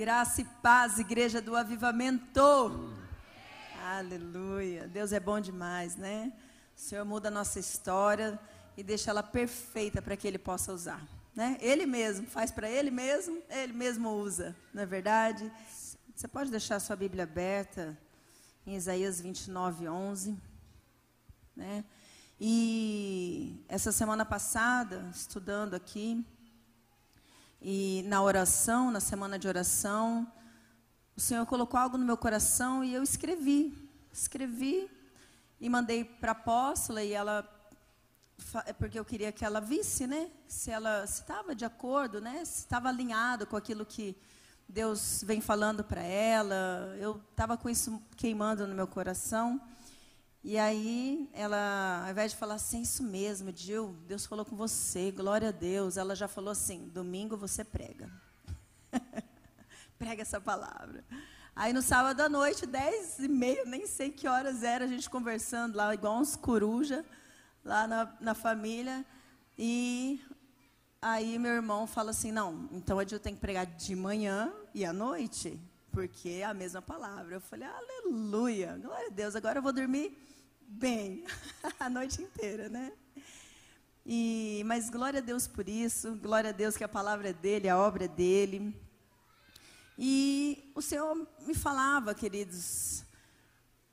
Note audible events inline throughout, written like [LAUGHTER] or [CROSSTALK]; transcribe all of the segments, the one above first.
Graça e paz, igreja do avivamento. Aleluia. Deus é bom demais, né? O Senhor muda a nossa história e deixa ela perfeita para que Ele possa usar. Né? Ele mesmo, faz para Ele mesmo, Ele mesmo usa, não é verdade? Você pode deixar sua Bíblia aberta em Isaías 29, 11. Né? E essa semana passada, estudando aqui, e na oração, na semana de oração, o Senhor colocou algo no meu coração e eu escrevi. Escrevi e mandei para a apóstola e ela é porque eu queria que ela visse, né? Se ela estava de acordo, né? Se estava alinhado com aquilo que Deus vem falando para ela. Eu estava com isso queimando no meu coração. E aí, ela, ao invés de falar assim, isso mesmo, Gil, Deus falou com você, glória a Deus, ela já falou assim: domingo você prega. [LAUGHS] prega essa palavra. Aí no sábado à noite, dez e meia, nem sei que horas era, a gente conversando lá, igual uns coruja, lá na, na família. E aí meu irmão fala assim, não, então a Gil tem que pregar de manhã e à noite, porque é a mesma palavra. Eu falei, aleluia, glória a Deus, agora eu vou dormir bem [LAUGHS] a noite inteira, né? E, mas glória a Deus por isso, glória a Deus que a palavra é dele, a obra é dele. E o Senhor me falava, queridos,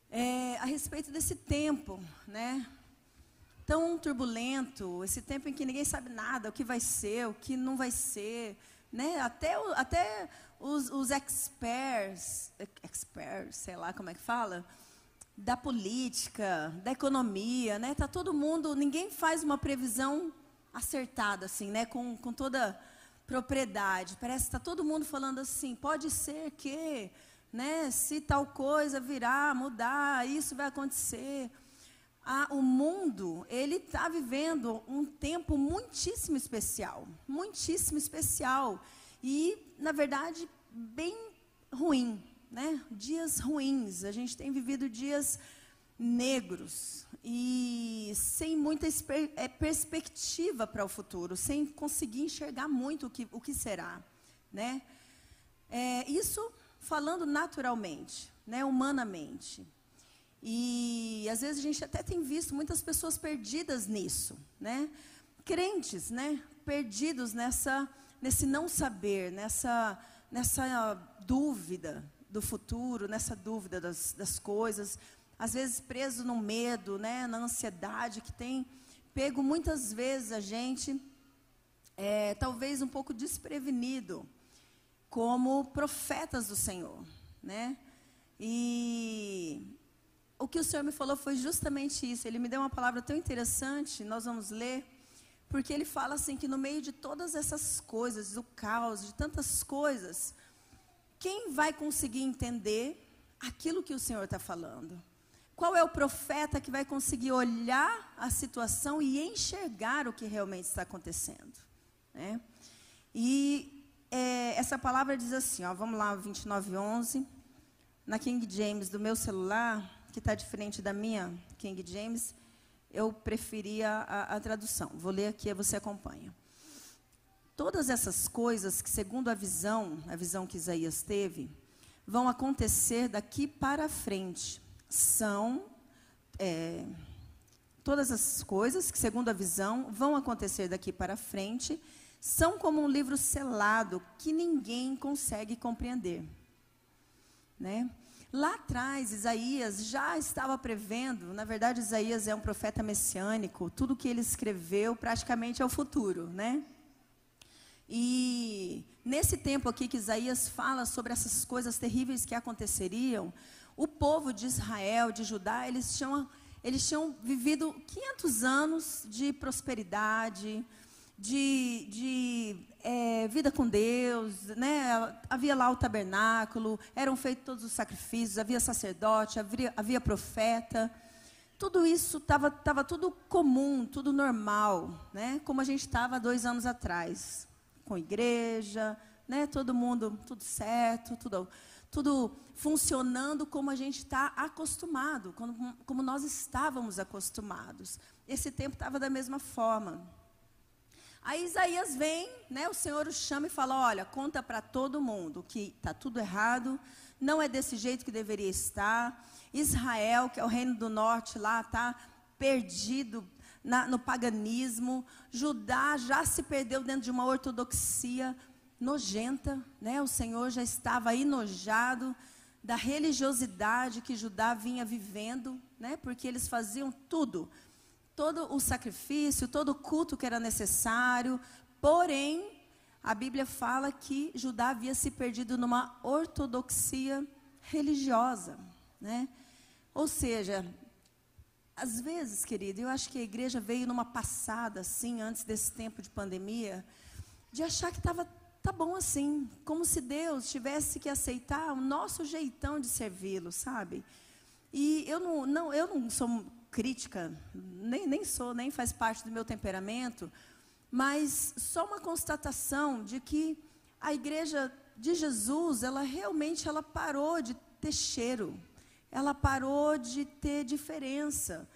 é, a respeito desse tempo, né? Tão turbulento, esse tempo em que ninguém sabe nada, o que vai ser, o que não vai ser, né? Até, até os, os experts, experts, sei lá como é que fala, da política, da economia, né? Tá todo mundo, ninguém faz uma previsão acertada assim, né? Com, com toda propriedade. Parece que está todo mundo falando assim, pode ser que, né? Se tal coisa virar, mudar, isso vai acontecer. Ah, o mundo ele está vivendo um tempo muitíssimo especial, muitíssimo especial e na verdade bem ruim, né? Dias ruins. A gente tem vivido dias negros e sem muita é, perspectiva para o futuro, sem conseguir enxergar muito o que, o que será, né? É, isso falando naturalmente, né? Humanamente. E às vezes a gente até tem visto muitas pessoas perdidas nisso, né? Crentes, né? Perdidos nessa, nesse não saber, nessa, nessa dúvida, do futuro, nessa dúvida das, das coisas, às vezes preso no medo, né, na ansiedade que tem pego muitas vezes a gente, é, talvez um pouco desprevenido, como profetas do Senhor, né? E o que o Senhor me falou foi justamente isso. Ele me deu uma palavra tão interessante, nós vamos ler, porque ele fala assim que no meio de todas essas coisas, do caos, de tantas coisas, quem vai conseguir entender aquilo que o Senhor está falando? Qual é o profeta que vai conseguir olhar a situação e enxergar o que realmente está acontecendo? Né? E é, essa palavra diz assim, ó, vamos lá, 29:11 na King James do meu celular, que está diferente da minha King James, eu preferia a, a tradução. Vou ler aqui, você acompanha. Todas essas coisas que, segundo a visão, a visão que Isaías teve, vão acontecer daqui para frente. São é, todas as coisas que, segundo a visão, vão acontecer daqui para frente, são como um livro selado que ninguém consegue compreender. Né? Lá atrás, Isaías já estava prevendo, na verdade, Isaías é um profeta messiânico, tudo que ele escreveu praticamente é o futuro, né? E nesse tempo aqui que Isaías fala sobre essas coisas terríveis que aconteceriam, o povo de Israel, de Judá, eles tinham, eles tinham vivido 500 anos de prosperidade, de, de é, vida com Deus, né? havia lá o tabernáculo, eram feitos todos os sacrifícios, havia sacerdote, havia, havia profeta. Tudo isso estava tava tudo comum, tudo normal, né? como a gente estava dois anos atrás com igreja, né? Todo mundo, tudo certo, tudo, tudo funcionando como a gente está acostumado, como, como nós estávamos acostumados. Esse tempo estava da mesma forma. Aí Isaías vem, né, o Senhor o chama e fala: Olha, conta para todo mundo que está tudo errado, não é desse jeito que deveria estar. Israel, que é o reino do norte lá, está perdido na, no paganismo. Judá já se perdeu dentro de uma ortodoxia nojenta, né? O Senhor já estava enojado da religiosidade que Judá vinha vivendo, né? Porque eles faziam tudo todo o sacrifício, todo o culto que era necessário. Porém, a Bíblia fala que Judá havia se perdido numa ortodoxia religiosa, né? Ou seja, às vezes, querido, eu acho que a igreja veio numa passada assim, antes desse tempo de pandemia, de achar que estava tá bom assim, como se Deus tivesse que aceitar o nosso jeitão de servi-lo, sabe? E eu não, não, eu não sou crítica, nem, nem sou, nem faz parte do meu temperamento, mas só uma constatação de que a igreja de Jesus, ela realmente ela parou de ter cheiro, ela parou de ter diferença.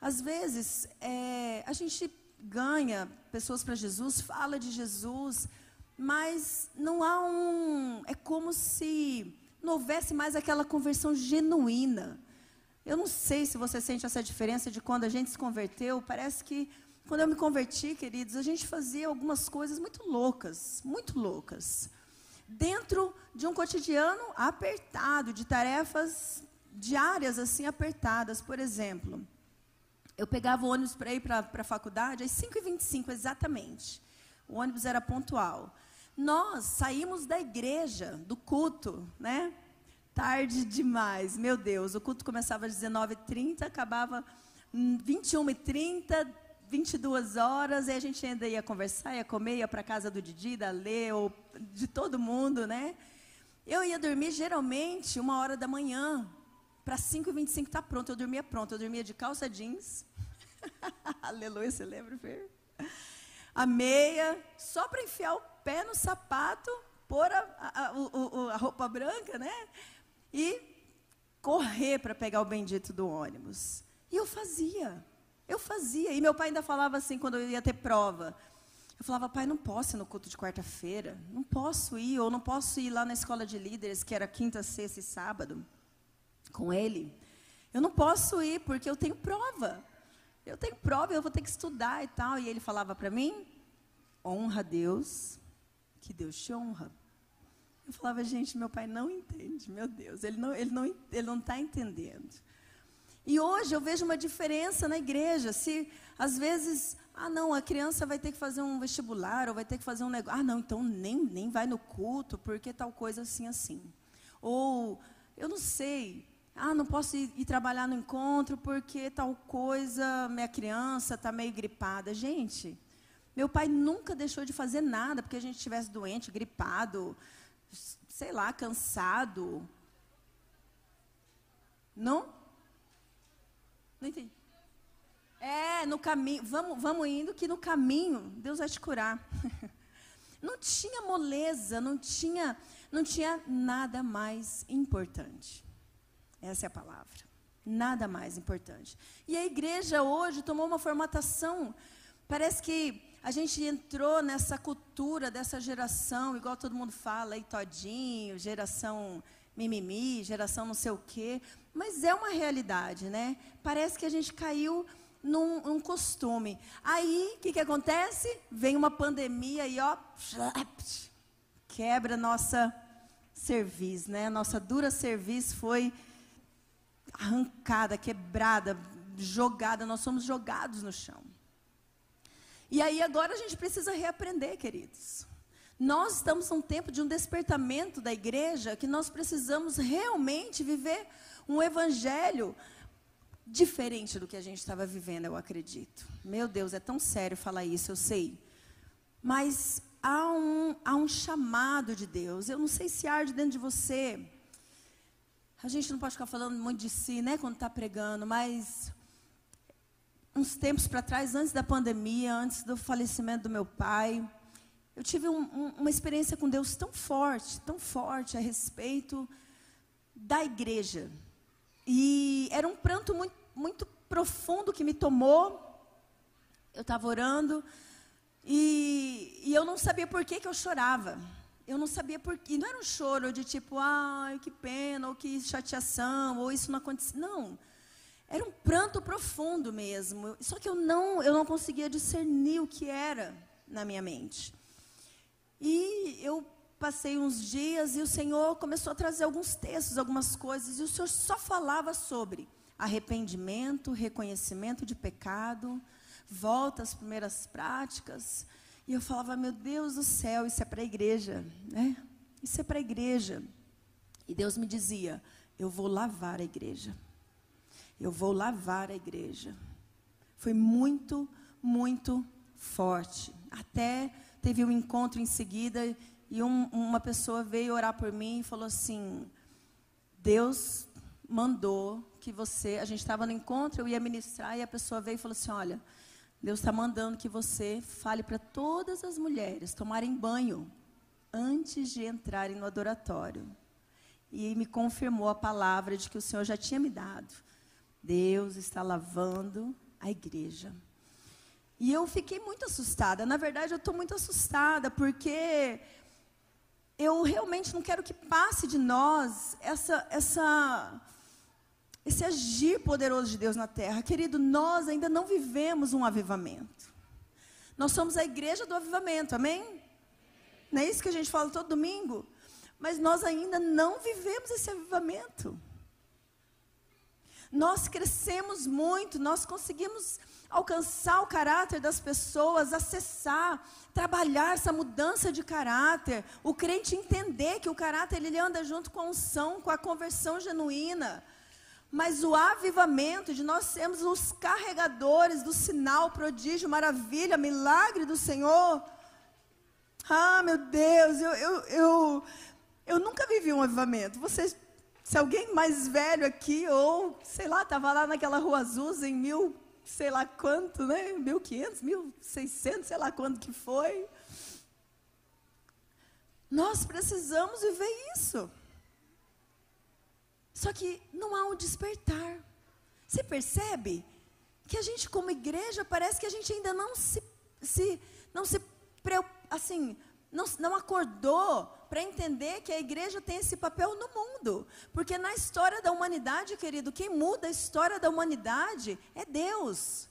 Às vezes, é, a gente ganha pessoas para Jesus, fala de Jesus, mas não há um. É como se não houvesse mais aquela conversão genuína. Eu não sei se você sente essa diferença de quando a gente se converteu. Parece que quando eu me converti, queridos, a gente fazia algumas coisas muito loucas, muito loucas. Dentro de um cotidiano apertado, de tarefas diárias assim apertadas. Por exemplo, eu pegava o ônibus para ir para a faculdade às 5h25 exatamente. O ônibus era pontual. Nós saímos da igreja, do culto, né? Tarde demais, meu Deus. O culto começava às 19h30, acabava 21h30, 22 horas, e a gente ainda ia conversar, ia comer, ia para casa do Didi, da Lê, ou de todo mundo, né? Eu ia dormir geralmente uma hora da manhã, para 5h25 tá pronto. Eu dormia pronto, eu dormia de calça jeans. [LAUGHS] Aleluia, você lembra, Fer? A meia, só para enfiar o pé no sapato, pôr a, a, a, a roupa branca, né? E correr para pegar o bendito do ônibus. E eu fazia. Eu fazia. E meu pai ainda falava assim quando eu ia ter prova. Eu falava, pai, não posso ir no culto de quarta-feira. Não posso ir, ou não posso ir lá na escola de líderes, que era quinta, sexta e sábado, com ele. Eu não posso ir, porque eu tenho prova. Eu tenho prova, eu vou ter que estudar e tal. E ele falava para mim, honra a Deus, que Deus te honra. Eu falava, gente, meu pai não entende, meu Deus, ele não ele não ele não está entendendo. E hoje eu vejo uma diferença na igreja. Se às vezes, ah não, a criança vai ter que fazer um vestibular ou vai ter que fazer um negócio, ah não, então nem nem vai no culto porque tal coisa assim assim. Ou eu não sei, ah, não posso ir, ir, trabalhar no encontro porque tal coisa, minha criança está meio gripada. Gente, meu pai nunca deixou de fazer nada porque a gente estivesse doente, gripado, sei lá, cansado. Não? Não entendi. É, no caminho, vamos, vamos indo que no caminho Deus vai te curar. [LAUGHS] Não tinha moleza, não tinha, não tinha nada mais importante. Essa é a palavra. Nada mais importante. E a igreja hoje tomou uma formatação. Parece que a gente entrou nessa cultura dessa geração, igual todo mundo fala, aí todinho, geração mimimi, geração não sei o quê, mas é uma realidade, né? Parece que a gente caiu num, costume. Aí, o que, que acontece? Vem uma pandemia e ó, quebra nossa serviço, né? Nossa dura serviço foi arrancada, quebrada, jogada, nós somos jogados no chão. E aí agora a gente precisa reaprender, queridos. Nós estamos num tempo de um despertamento da igreja que nós precisamos realmente viver um evangelho diferente do que a gente estava vivendo, eu acredito. Meu Deus, é tão sério falar isso, eu sei. Mas há um, há um chamado de Deus. Eu não sei se arde dentro de você. A gente não pode ficar falando muito de si, né, quando está pregando, mas uns tempos para trás, antes da pandemia, antes do falecimento do meu pai, eu tive um, um, uma experiência com Deus tão forte, tão forte a respeito da igreja. E era um pranto muito, muito profundo que me tomou. Eu estava orando, E, e eu não sabia por que, que eu chorava. Eu não sabia por quê. Não era um choro de tipo, ai, que pena, ou que chateação, ou isso não aconteceu. Não. Era um pranto profundo mesmo. Só que eu não, eu não conseguia discernir o que era na minha mente. E eu passei uns dias e o Senhor começou a trazer alguns textos, algumas coisas, e o Senhor só falava sobre arrependimento, reconhecimento de pecado, volta às primeiras práticas. E eu falava, meu Deus do céu, isso é para a igreja, né? Isso é para a igreja. E Deus me dizia, eu vou lavar a igreja. Eu vou lavar a igreja. Foi muito, muito forte. Até teve um encontro em seguida e um, uma pessoa veio orar por mim e falou assim: Deus mandou que você. A gente estava no encontro, eu ia ministrar e a pessoa veio e falou assim: Olha, Deus está mandando que você fale para todas as mulheres tomarem banho antes de entrarem no adoratório. E me confirmou a palavra de que o Senhor já tinha me dado. Deus está lavando a igreja. E eu fiquei muito assustada. Na verdade, eu estou muito assustada, porque eu realmente não quero que passe de nós essa, essa, esse agir poderoso de Deus na terra. Querido, nós ainda não vivemos um avivamento. Nós somos a igreja do avivamento, amém? Não é isso que a gente fala todo domingo? Mas nós ainda não vivemos esse avivamento. Nós crescemos muito, nós conseguimos alcançar o caráter das pessoas, acessar, trabalhar essa mudança de caráter, o crente entender que o caráter ele anda junto com a unção, com a conversão genuína. Mas o avivamento de nós sermos os carregadores do sinal, prodígio, maravilha, milagre do Senhor. Ah, meu Deus, eu, eu, eu, eu nunca vivi um avivamento. Vocês, se alguém mais velho aqui, ou sei lá, estava lá naquela rua azul em mil sei lá quanto, né? 1500, 1600, sei lá quanto que foi. Nós precisamos viver isso. Só que não há um despertar. Você percebe que a gente como igreja parece que a gente ainda não se, se não se assim, não, não acordou para entender que a igreja tem esse papel no mundo. Porque na história da humanidade, querido, quem muda a história da humanidade é Deus.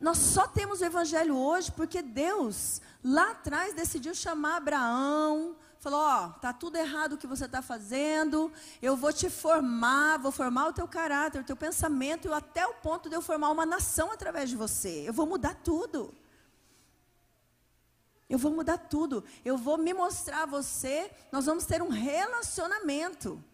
Nós só temos o evangelho hoje porque Deus, lá atrás, decidiu chamar Abraão, falou: Ó, tá tudo errado o que você está fazendo, eu vou te formar, vou formar o teu caráter, o teu pensamento, até o ponto de eu formar uma nação através de você. Eu vou mudar tudo. Eu vou mudar tudo. Eu vou me mostrar a você. Nós vamos ter um relacionamento.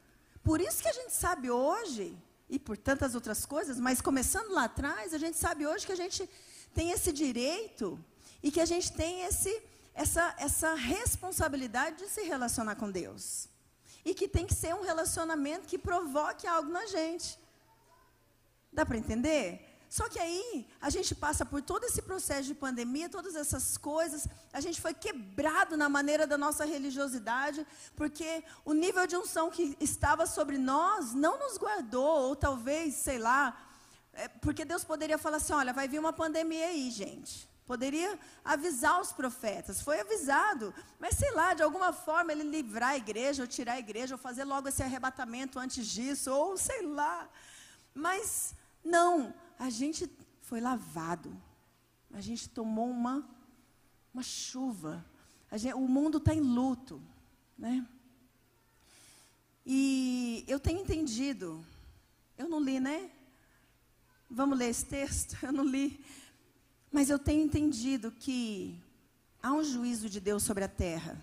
Por isso que a gente sabe hoje, e por tantas outras coisas, mas começando lá atrás, a gente sabe hoje que a gente tem esse direito e que a gente tem esse, essa, essa responsabilidade de se relacionar com Deus. E que tem que ser um relacionamento que provoque algo na gente. Dá para entender? Só que aí a gente passa por todo esse processo de pandemia, todas essas coisas, a gente foi quebrado na maneira da nossa religiosidade, porque o nível de unção que estava sobre nós não nos guardou, ou talvez, sei lá, é, porque Deus poderia falar assim: olha, vai vir uma pandemia aí, gente. Poderia avisar os profetas, foi avisado, mas sei lá, de alguma forma ele livrar a igreja, ou tirar a igreja, ou fazer logo esse arrebatamento antes disso, ou sei lá. Mas não, a gente foi lavado. A gente tomou uma, uma chuva. Gente, o mundo está em luto. Né? E eu tenho entendido. Eu não li, né? Vamos ler esse texto? [LAUGHS] Eu não li. Mas eu tenho entendido que há um juízo de Deus sobre a terra.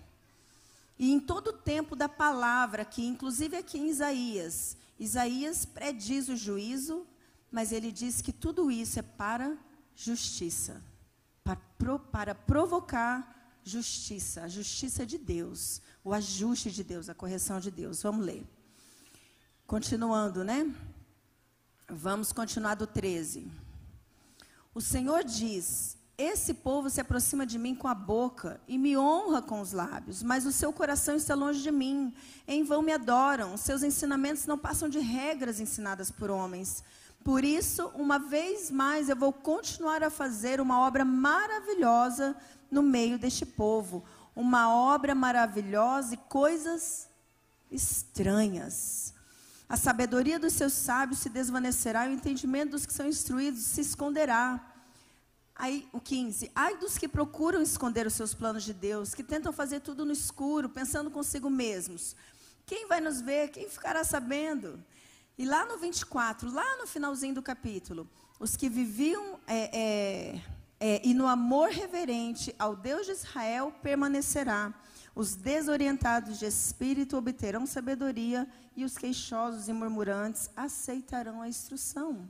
E em todo o tempo da palavra, que inclusive aqui em Isaías, Isaías prediz o juízo mas ele diz que tudo isso é para justiça, para, pro, para provocar justiça, a justiça de Deus, o ajuste de Deus, a correção de Deus. Vamos ler. Continuando, né? Vamos continuar do 13. O Senhor diz: Esse povo se aproxima de mim com a boca e me honra com os lábios, mas o seu coração está longe de mim. Em vão me adoram. Seus ensinamentos não passam de regras ensinadas por homens. Por isso, uma vez mais, eu vou continuar a fazer uma obra maravilhosa no meio deste povo. Uma obra maravilhosa e coisas estranhas. A sabedoria dos seus sábios se desvanecerá e o entendimento dos que são instruídos se esconderá. Aí, o 15. Ai dos que procuram esconder os seus planos de Deus, que tentam fazer tudo no escuro, pensando consigo mesmos. Quem vai nos ver? Quem ficará sabendo? E lá no 24, lá no finalzinho do capítulo, os que viviam é, é, é, e no amor reverente ao Deus de Israel permanecerá. Os desorientados de espírito obterão sabedoria e os queixosos e murmurantes aceitarão a instrução.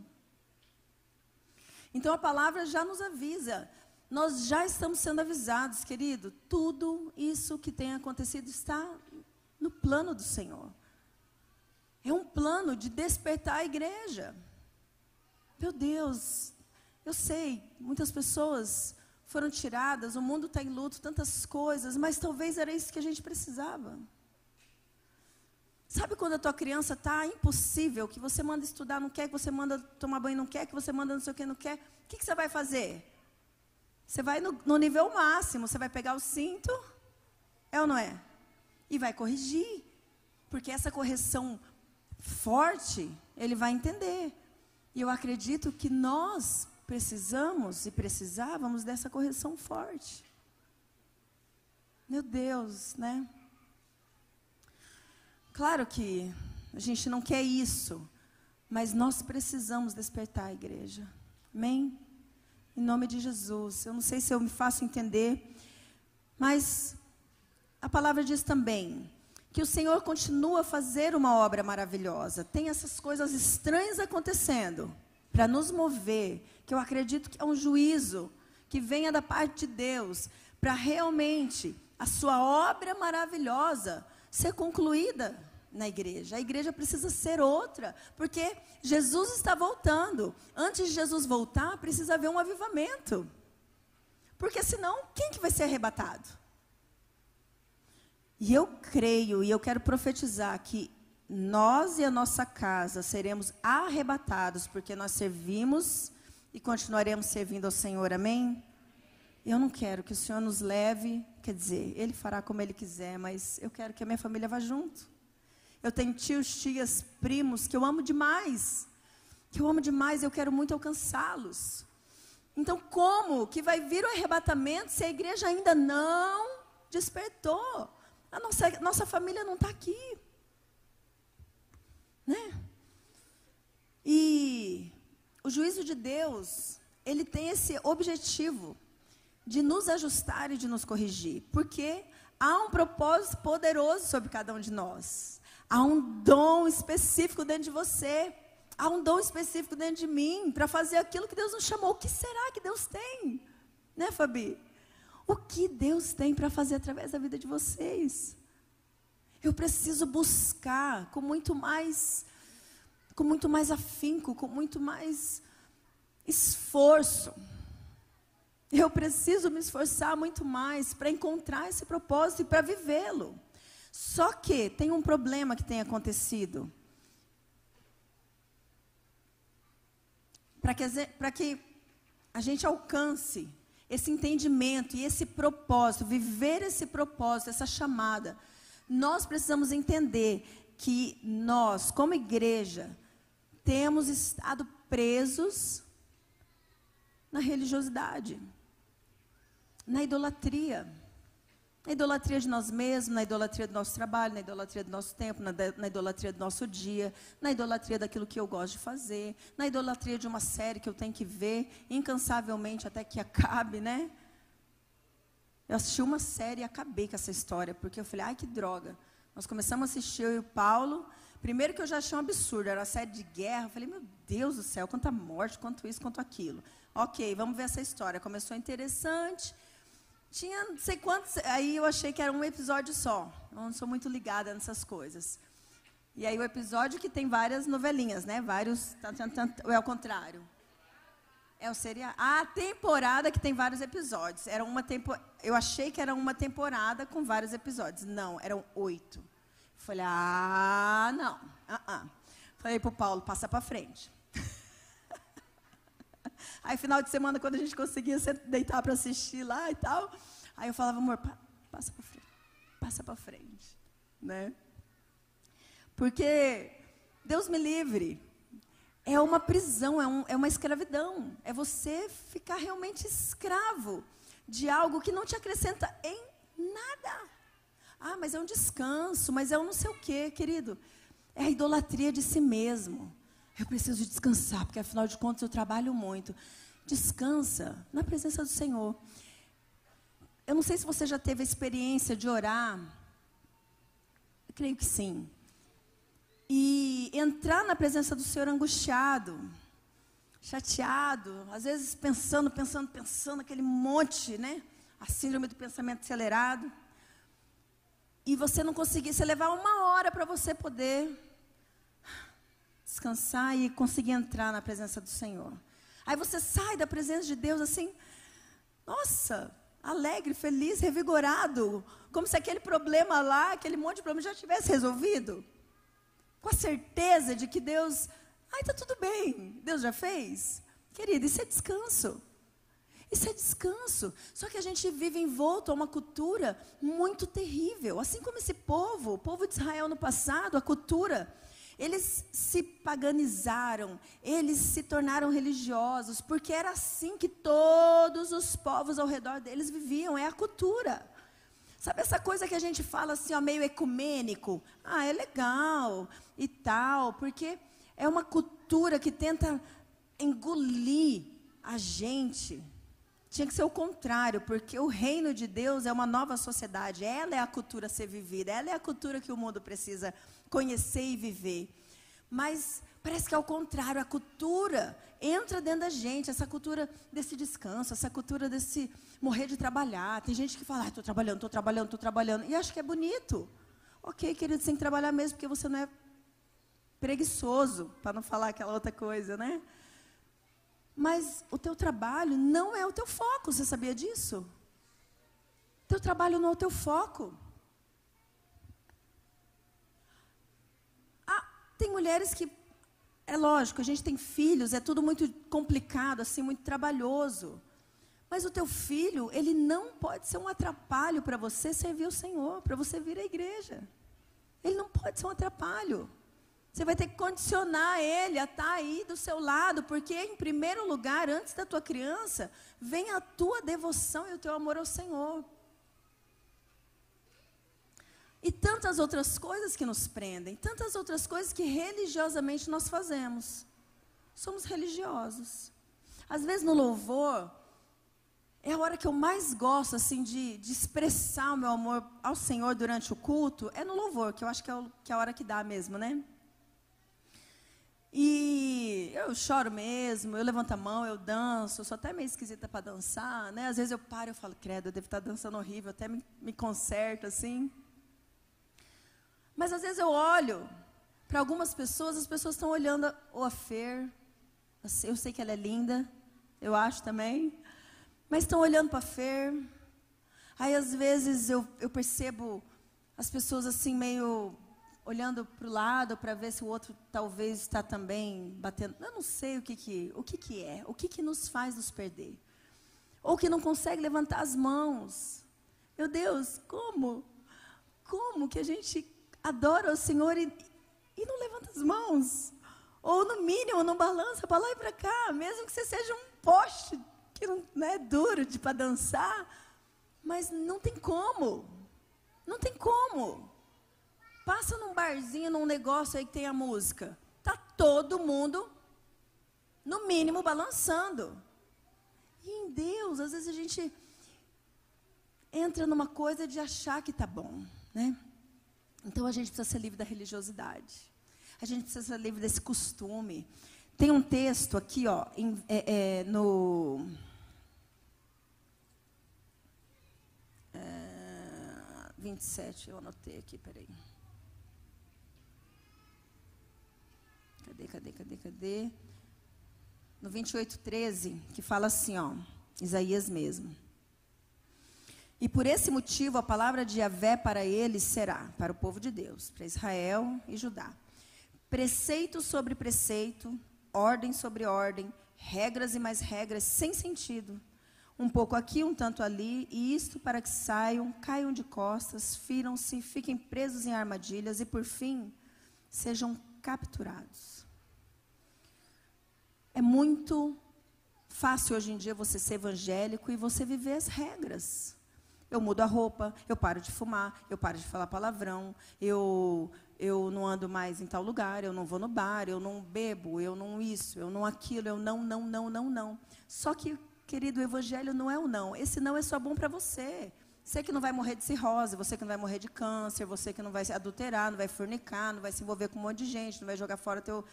Então a palavra já nos avisa. Nós já estamos sendo avisados, querido. Tudo isso que tem acontecido está no plano do Senhor. É um plano de despertar a igreja. Meu Deus, eu sei, muitas pessoas foram tiradas, o mundo está em luto, tantas coisas, mas talvez era isso que a gente precisava. Sabe quando a tua criança está impossível, que você manda estudar, não quer, que você manda tomar banho, não quer, que você manda não sei o que, não quer? O que, que você vai fazer? Você vai no, no nível máximo, você vai pegar o cinto, é ou não é? E vai corrigir. Porque essa correção forte, ele vai entender. E eu acredito que nós precisamos e precisávamos dessa correção forte. Meu Deus, né? Claro que a gente não quer isso, mas nós precisamos despertar a igreja. Amém? Em nome de Jesus. Eu não sei se eu me faço entender, mas a palavra diz também que o Senhor continua a fazer uma obra maravilhosa. Tem essas coisas estranhas acontecendo para nos mover, que eu acredito que é um juízo que venha da parte de Deus, para realmente a sua obra maravilhosa ser concluída na igreja. A igreja precisa ser outra, porque Jesus está voltando. Antes de Jesus voltar, precisa haver um avivamento. Porque senão, quem que vai ser arrebatado? E eu creio e eu quero profetizar que nós e a nossa casa seremos arrebatados, porque nós servimos e continuaremos servindo ao Senhor, amém? Eu não quero que o Senhor nos leve, quer dizer, Ele fará como Ele quiser, mas eu quero que a minha família vá junto. Eu tenho tios, tias, primos que eu amo demais, que eu amo demais, eu quero muito alcançá-los. Então, como que vai vir o arrebatamento se a igreja ainda não despertou? A nossa, nossa família não está aqui. Né? E o juízo de Deus, ele tem esse objetivo de nos ajustar e de nos corrigir, porque há um propósito poderoso sobre cada um de nós. Há um dom específico dentro de você. Há um dom específico dentro de mim para fazer aquilo que Deus nos chamou. O que será que Deus tem? Né, Fabi? O que Deus tem para fazer através da vida de vocês? Eu preciso buscar com muito mais com muito mais afinco, com muito mais esforço. Eu preciso me esforçar muito mais para encontrar esse propósito e para vivê-lo. Só que tem um problema que tem acontecido. Para que, que a gente alcance esse entendimento e esse propósito, viver esse propósito, essa chamada, nós precisamos entender que nós, como igreja, temos estado presos na religiosidade, na idolatria. Na idolatria de nós mesmos, na idolatria do nosso trabalho, na idolatria do nosso tempo, na, na, idolatria do nosso dia, na idolatria daquilo que eu gosto de fazer, na idolatria de uma série que eu tenho que ver incansavelmente até que [LAUGHS] acabe, né? Eu assisti uma série e acabei com essa história, porque eu falei, ai que droga. Nós começamos a assistir, eu e o Paulo. Primeiro que eu já achei um absurdo, era uma série de guerra. Eu falei, meu Deus do céu, quanta morte, quanto isso, quanto aquilo. Ok, vamos ver essa história. Começou interessante. Tinha não sei quantos. Aí eu achei que era um episódio só. Eu não sou muito ligada nessas coisas. E aí o episódio que tem várias novelinhas, né? Vários. Ou é o contrário? É o seriado. Ah, a temporada que tem vários episódios. Era uma tempo... Eu achei que era uma temporada com vários episódios. Não, eram oito. Falei, ah, não. Uh -uh. Falei para o Paulo, passa para frente. Aí, final de semana, quando a gente conseguia deitar para assistir lá e tal, aí eu falava, amor, pa passa para frente, passa para frente, né? Porque Deus me livre. É uma prisão, é, um, é uma escravidão. É você ficar realmente escravo de algo que não te acrescenta em nada. Ah, mas é um descanso, mas é um não sei o quê, querido. É a idolatria de si mesmo. Eu preciso descansar, porque afinal de contas eu trabalho muito. Descansa na presença do Senhor. Eu não sei se você já teve a experiência de orar. Eu creio que sim. E entrar na presença do Senhor angustiado, chateado, às vezes pensando, pensando, pensando, aquele monte, né? A síndrome do pensamento acelerado. E você não conseguir, você levar uma hora para você poder descansar e conseguir entrar na presença do Senhor. Aí você sai da presença de Deus assim, nossa, alegre, feliz, revigorado, como se aquele problema lá, aquele monte de problema já tivesse resolvido. Com a certeza de que Deus, ai, está tudo bem, Deus já fez. Querido, isso é descanso. Isso é descanso. Só que a gente vive envolto a uma cultura muito terrível. Assim como esse povo, o povo de Israel no passado, a cultura eles se paganizaram, eles se tornaram religiosos, porque era assim que todos os povos ao redor deles viviam, é a cultura. Sabe essa coisa que a gente fala assim, ó, meio ecumênico? Ah, é legal e tal, porque é uma cultura que tenta engolir a gente. Tinha que ser o contrário, porque o reino de Deus é uma nova sociedade, ela é a cultura a ser vivida, ela é a cultura que o mundo precisa conhecer e viver. Mas parece que é o contrário, a cultura entra dentro da gente, essa cultura desse descanso, essa cultura desse morrer de trabalhar. Tem gente que fala, estou ah, trabalhando, estou trabalhando, estou trabalhando, e acho que é bonito. Ok, querido, você tem que trabalhar mesmo, porque você não é preguiçoso, para não falar aquela outra coisa, né? Mas o teu trabalho não é o teu foco, você sabia disso? Teu trabalho não é o teu foco. Tem mulheres que, é lógico, a gente tem filhos, é tudo muito complicado, assim, muito trabalhoso. Mas o teu filho, ele não pode ser um atrapalho para você servir o Senhor, para você vir à igreja. Ele não pode ser um atrapalho. Você vai ter que condicionar ele a estar tá aí do seu lado, porque em primeiro lugar, antes da tua criança, vem a tua devoção e o teu amor ao Senhor. E tantas outras coisas que nos prendem, tantas outras coisas que religiosamente nós fazemos. Somos religiosos. Às vezes no louvor, é a hora que eu mais gosto assim de, de expressar o meu amor ao Senhor durante o culto, é no louvor, que eu acho que é, o, que é a hora que dá mesmo, né? E eu choro mesmo, eu levanto a mão, eu danço, eu sou até meio esquisita para dançar, né? Às vezes eu paro e falo, credo, eu devo estar dançando horrível, até me, me conserto assim. Mas às vezes eu olho para algumas pessoas, as pessoas estão olhando o a Fer. Eu sei que ela é linda, eu acho também. Mas estão olhando para a Fer. Aí às vezes eu, eu percebo as pessoas assim meio olhando para o lado para ver se o outro talvez está também batendo. Eu não sei o que que, o que, que é, o que, que nos faz nos perder. Ou que não consegue levantar as mãos. Meu Deus, como? Como que a gente adora o Senhor e, e não levanta as mãos. Ou no mínimo, não balança para lá e para cá, mesmo que você seja um poste que não, não é duro de para dançar, mas não tem como. Não tem como. Passa num barzinho, num negócio aí que tem a música. Tá todo mundo, no mínimo, balançando. E em Deus, às vezes a gente entra numa coisa de achar que tá bom, né? Então a gente precisa ser livre da religiosidade. A gente precisa ser livre desse costume. Tem um texto aqui, ó, em, é, é, no. É, 27, eu anotei aqui, peraí. Cadê, cadê, cadê, cadê? No 28, 13, que fala assim, ó, Isaías mesmo. E por esse motivo a palavra de Yahvé para eles será, para o povo de Deus, para Israel e Judá. Preceito sobre preceito, ordem sobre ordem, regras e mais regras sem sentido. Um pouco aqui, um tanto ali, e isto para que saiam, caiam de costas, firam-se, fiquem presos em armadilhas e, por fim, sejam capturados. É muito fácil hoje em dia você ser evangélico e você viver as regras. Eu mudo a roupa, eu paro de fumar, eu paro de falar palavrão, eu eu não ando mais em tal lugar, eu não vou no bar, eu não bebo, eu não isso, eu não aquilo, eu não, não, não, não, não. Só que, querido, o evangelho não é o não. Esse não é só bom para você. Você que não vai morrer de cirrose, você que não vai morrer de câncer, você que não vai se adulterar, não vai fornicar, não vai se envolver com um monte de gente, não vai jogar fora teu,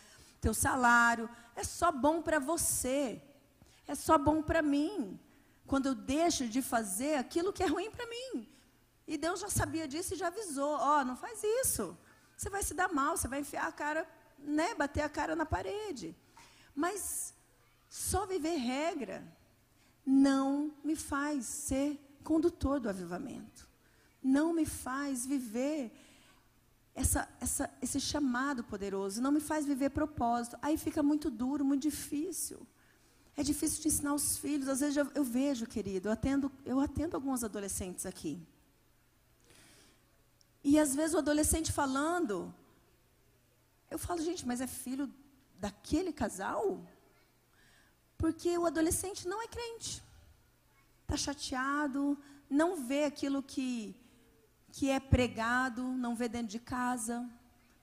teu salário. É só bom para você. É só bom para mim quando eu deixo de fazer aquilo que é ruim para mim. E Deus já sabia disso e já avisou: ó, oh, não faz isso. Você vai se dar mal, você vai enfiar a cara, né, bater a cara na parede. Mas só viver regra não me faz ser condutor do avivamento. Não me faz viver essa, essa, esse chamado poderoso, não me faz viver propósito. Aí fica muito duro, muito difícil. É difícil de ensinar os filhos. Às vezes eu, eu vejo, querido, eu atendo, eu atendo alguns adolescentes aqui. E às vezes o adolescente falando, eu falo, gente, mas é filho daquele casal? Porque o adolescente não é crente. Está chateado, não vê aquilo que, que é pregado, não vê dentro de casa,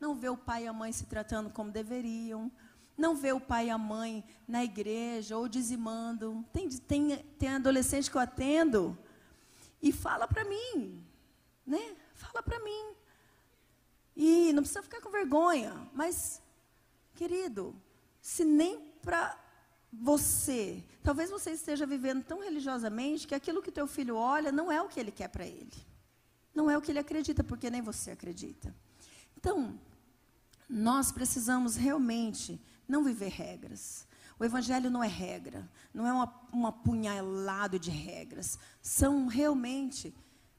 não vê o pai e a mãe se tratando como deveriam, não vê o pai e a mãe na igreja ou dizimando. Tem, tem, tem adolescente que eu atendo e fala para mim, né? Fala para mim. E não precisa ficar com vergonha, mas, querido, se nem para você, talvez você esteja vivendo tão religiosamente que aquilo que teu filho olha não é o que ele quer para ele. Não é o que ele acredita, porque nem você acredita. Então, nós precisamos realmente não viver regras. O Evangelho não é regra, não é uma, um apunhalado de regras. São realmente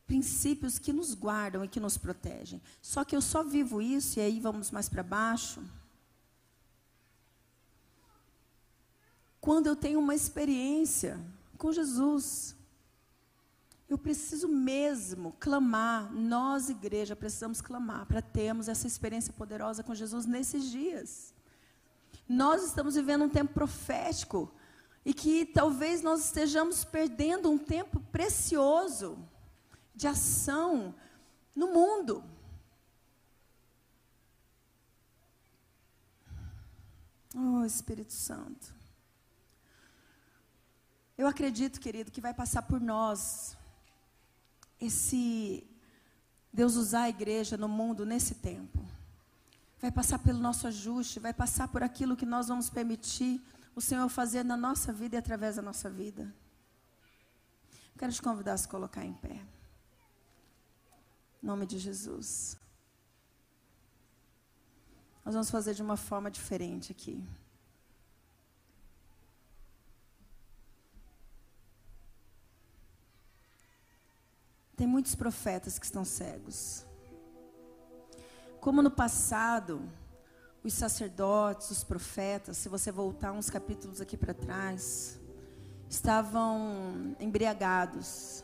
princípios que nos guardam e que nos protegem. Só que eu só vivo isso, e aí vamos mais para baixo. Quando eu tenho uma experiência com Jesus. Eu preciso mesmo clamar, nós, igreja, precisamos clamar para termos essa experiência poderosa com Jesus nesses dias. Nós estamos vivendo um tempo profético e que talvez nós estejamos perdendo um tempo precioso de ação no mundo. Oh, Espírito Santo. Eu acredito, querido, que vai passar por nós esse Deus usar a igreja no mundo nesse tempo vai passar pelo nosso ajuste, vai passar por aquilo que nós vamos permitir o Senhor fazer na nossa vida e através da nossa vida. Quero te convidar a se colocar em pé. Em nome de Jesus. Nós vamos fazer de uma forma diferente aqui. Tem muitos profetas que estão cegos. Como no passado, os sacerdotes, os profetas, se você voltar uns capítulos aqui para trás, estavam embriagados.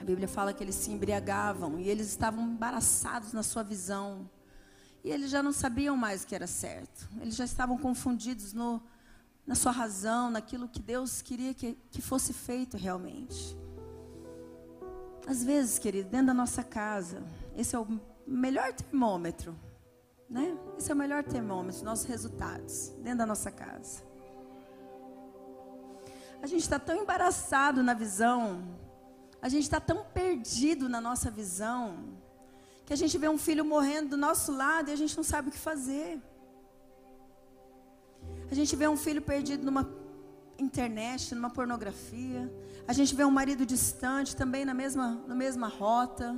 A Bíblia fala que eles se embriagavam e eles estavam embaraçados na sua visão. E eles já não sabiam mais o que era certo. Eles já estavam confundidos no, na sua razão, naquilo que Deus queria que, que fosse feito realmente. Às vezes, querido, dentro da nossa casa, esse é o melhor termômetro, né? Esse é o melhor termômetro, nossos resultados, dentro da nossa casa. A gente está tão embaraçado na visão, a gente está tão perdido na nossa visão, que a gente vê um filho morrendo do nosso lado e a gente não sabe o que fazer. A gente vê um filho perdido numa internet, numa pornografia. A gente vê um marido distante também na mesma, na mesma rota.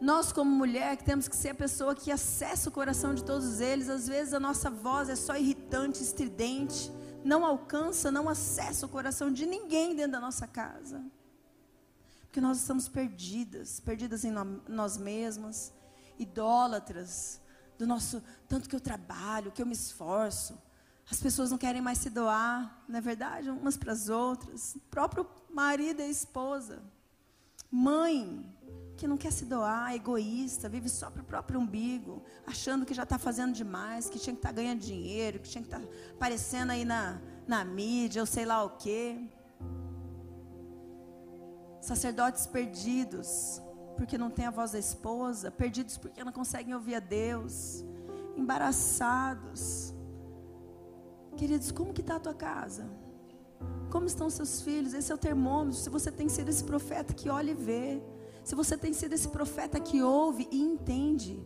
Nós, como mulher, temos que ser a pessoa que acessa o coração de todos eles. Às vezes a nossa voz é só irritante, estridente, não alcança, não acessa o coração de ninguém dentro da nossa casa. Porque nós estamos perdidas, perdidas em nós mesmas, idólatras do nosso, tanto que eu trabalho, que eu me esforço. As pessoas não querem mais se doar, não é verdade? Umas para as outras. Próprio marido e esposa. Mãe que não quer se doar, egoísta, vive só para o próprio umbigo, achando que já está fazendo demais, que tinha que estar tá ganhando dinheiro, que tinha que estar tá aparecendo aí na, na mídia, ou sei lá o quê. Sacerdotes perdidos, porque não tem a voz da esposa, perdidos porque não conseguem ouvir a Deus, embaraçados. Queridos, como que está a tua casa? Como estão seus filhos? Esse é o termômetro. Se você tem sido esse profeta que olha e vê. Se você tem sido esse profeta que ouve e entende.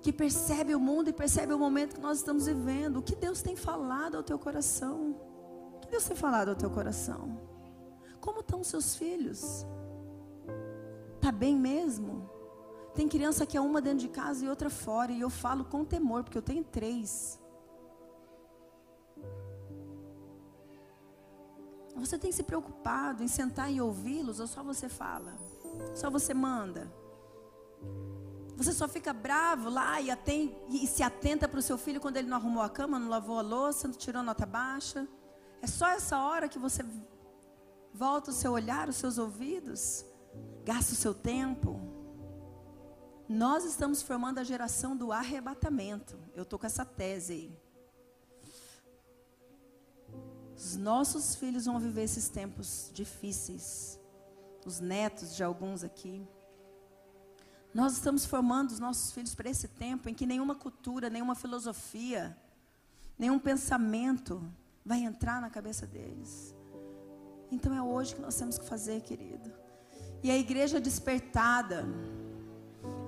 Que percebe o mundo e percebe o momento que nós estamos vivendo. O que Deus tem falado ao teu coração? O que Deus tem falado ao teu coração? Como estão seus filhos? Está bem mesmo? Tem criança que é uma dentro de casa e outra fora. E eu falo com temor, porque eu tenho três. Você tem se preocupado em sentar e ouvi-los ou só você fala? Só você manda? Você só fica bravo lá e, e se atenta para o seu filho quando ele não arrumou a cama, não lavou a louça, não tirou nota baixa? É só essa hora que você volta o seu olhar, os seus ouvidos, gasta o seu tempo? Nós estamos formando a geração do arrebatamento. Eu estou com essa tese aí. Os nossos filhos vão viver esses tempos difíceis. Os netos de alguns aqui. Nós estamos formando os nossos filhos para esse tempo em que nenhuma cultura, nenhuma filosofia, nenhum pensamento vai entrar na cabeça deles. Então é hoje que nós temos que fazer, querido. E a igreja despertada,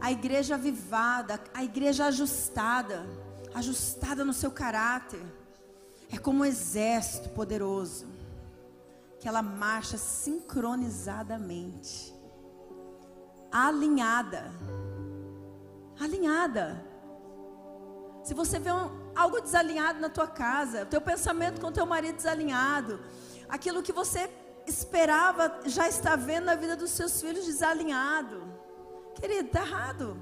a igreja avivada, a igreja ajustada, ajustada no seu caráter é como um exército poderoso, que ela marcha sincronizadamente, alinhada. Alinhada. Se você vê um, algo desalinhado na tua casa, o teu pensamento com o teu marido desalinhado, aquilo que você esperava já está vendo na vida dos seus filhos desalinhado. Querido, está errado.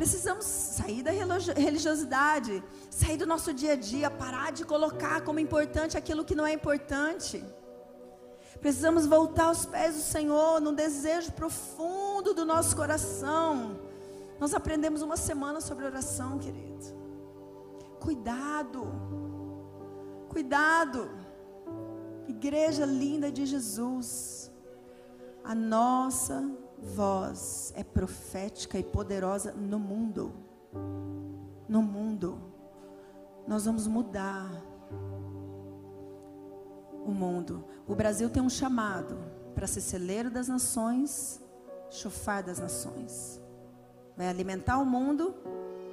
Precisamos sair da religiosidade, sair do nosso dia a dia, parar de colocar como importante aquilo que não é importante. Precisamos voltar aos pés do Senhor, num desejo profundo do nosso coração. Nós aprendemos uma semana sobre oração, querido. Cuidado, cuidado, igreja linda de Jesus. A nossa voz é profética e poderosa no mundo. No mundo. Nós vamos mudar o mundo. O Brasil tem um chamado para ser celeiro das nações, chofar das nações. Vai alimentar o mundo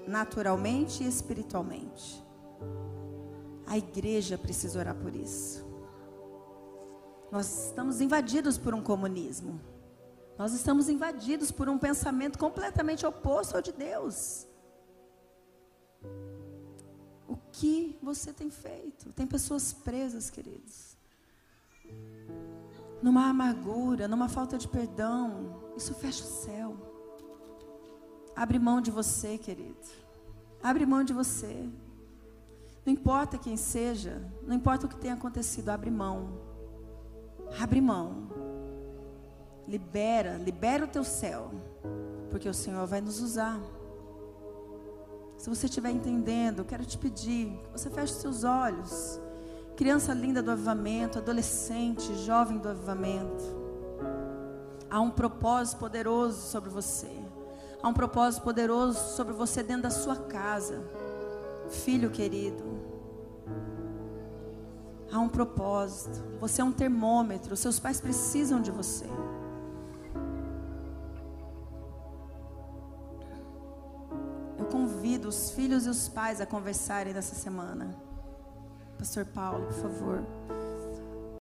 naturalmente e espiritualmente. A igreja precisa orar por isso. Nós estamos invadidos por um comunismo. Nós estamos invadidos por um pensamento completamente oposto ao de Deus. O que você tem feito? Tem pessoas presas, queridos. Numa amargura, numa falta de perdão. Isso fecha o céu. Abre mão de você, querido. Abre mão de você. Não importa quem seja, não importa o que tenha acontecido, abre mão. Abre mão. Libera, libera o teu céu, porque o Senhor vai nos usar. Se você estiver entendendo, quero te pedir que você feche seus olhos. Criança linda do avivamento, adolescente, jovem do avivamento. Há um propósito poderoso sobre você. Há um propósito poderoso sobre você dentro da sua casa. Filho querido. Há um propósito. Você é um termômetro. Seus pais precisam de você. Convido os filhos e os pais a conversarem nessa semana. Pastor Paulo, por favor.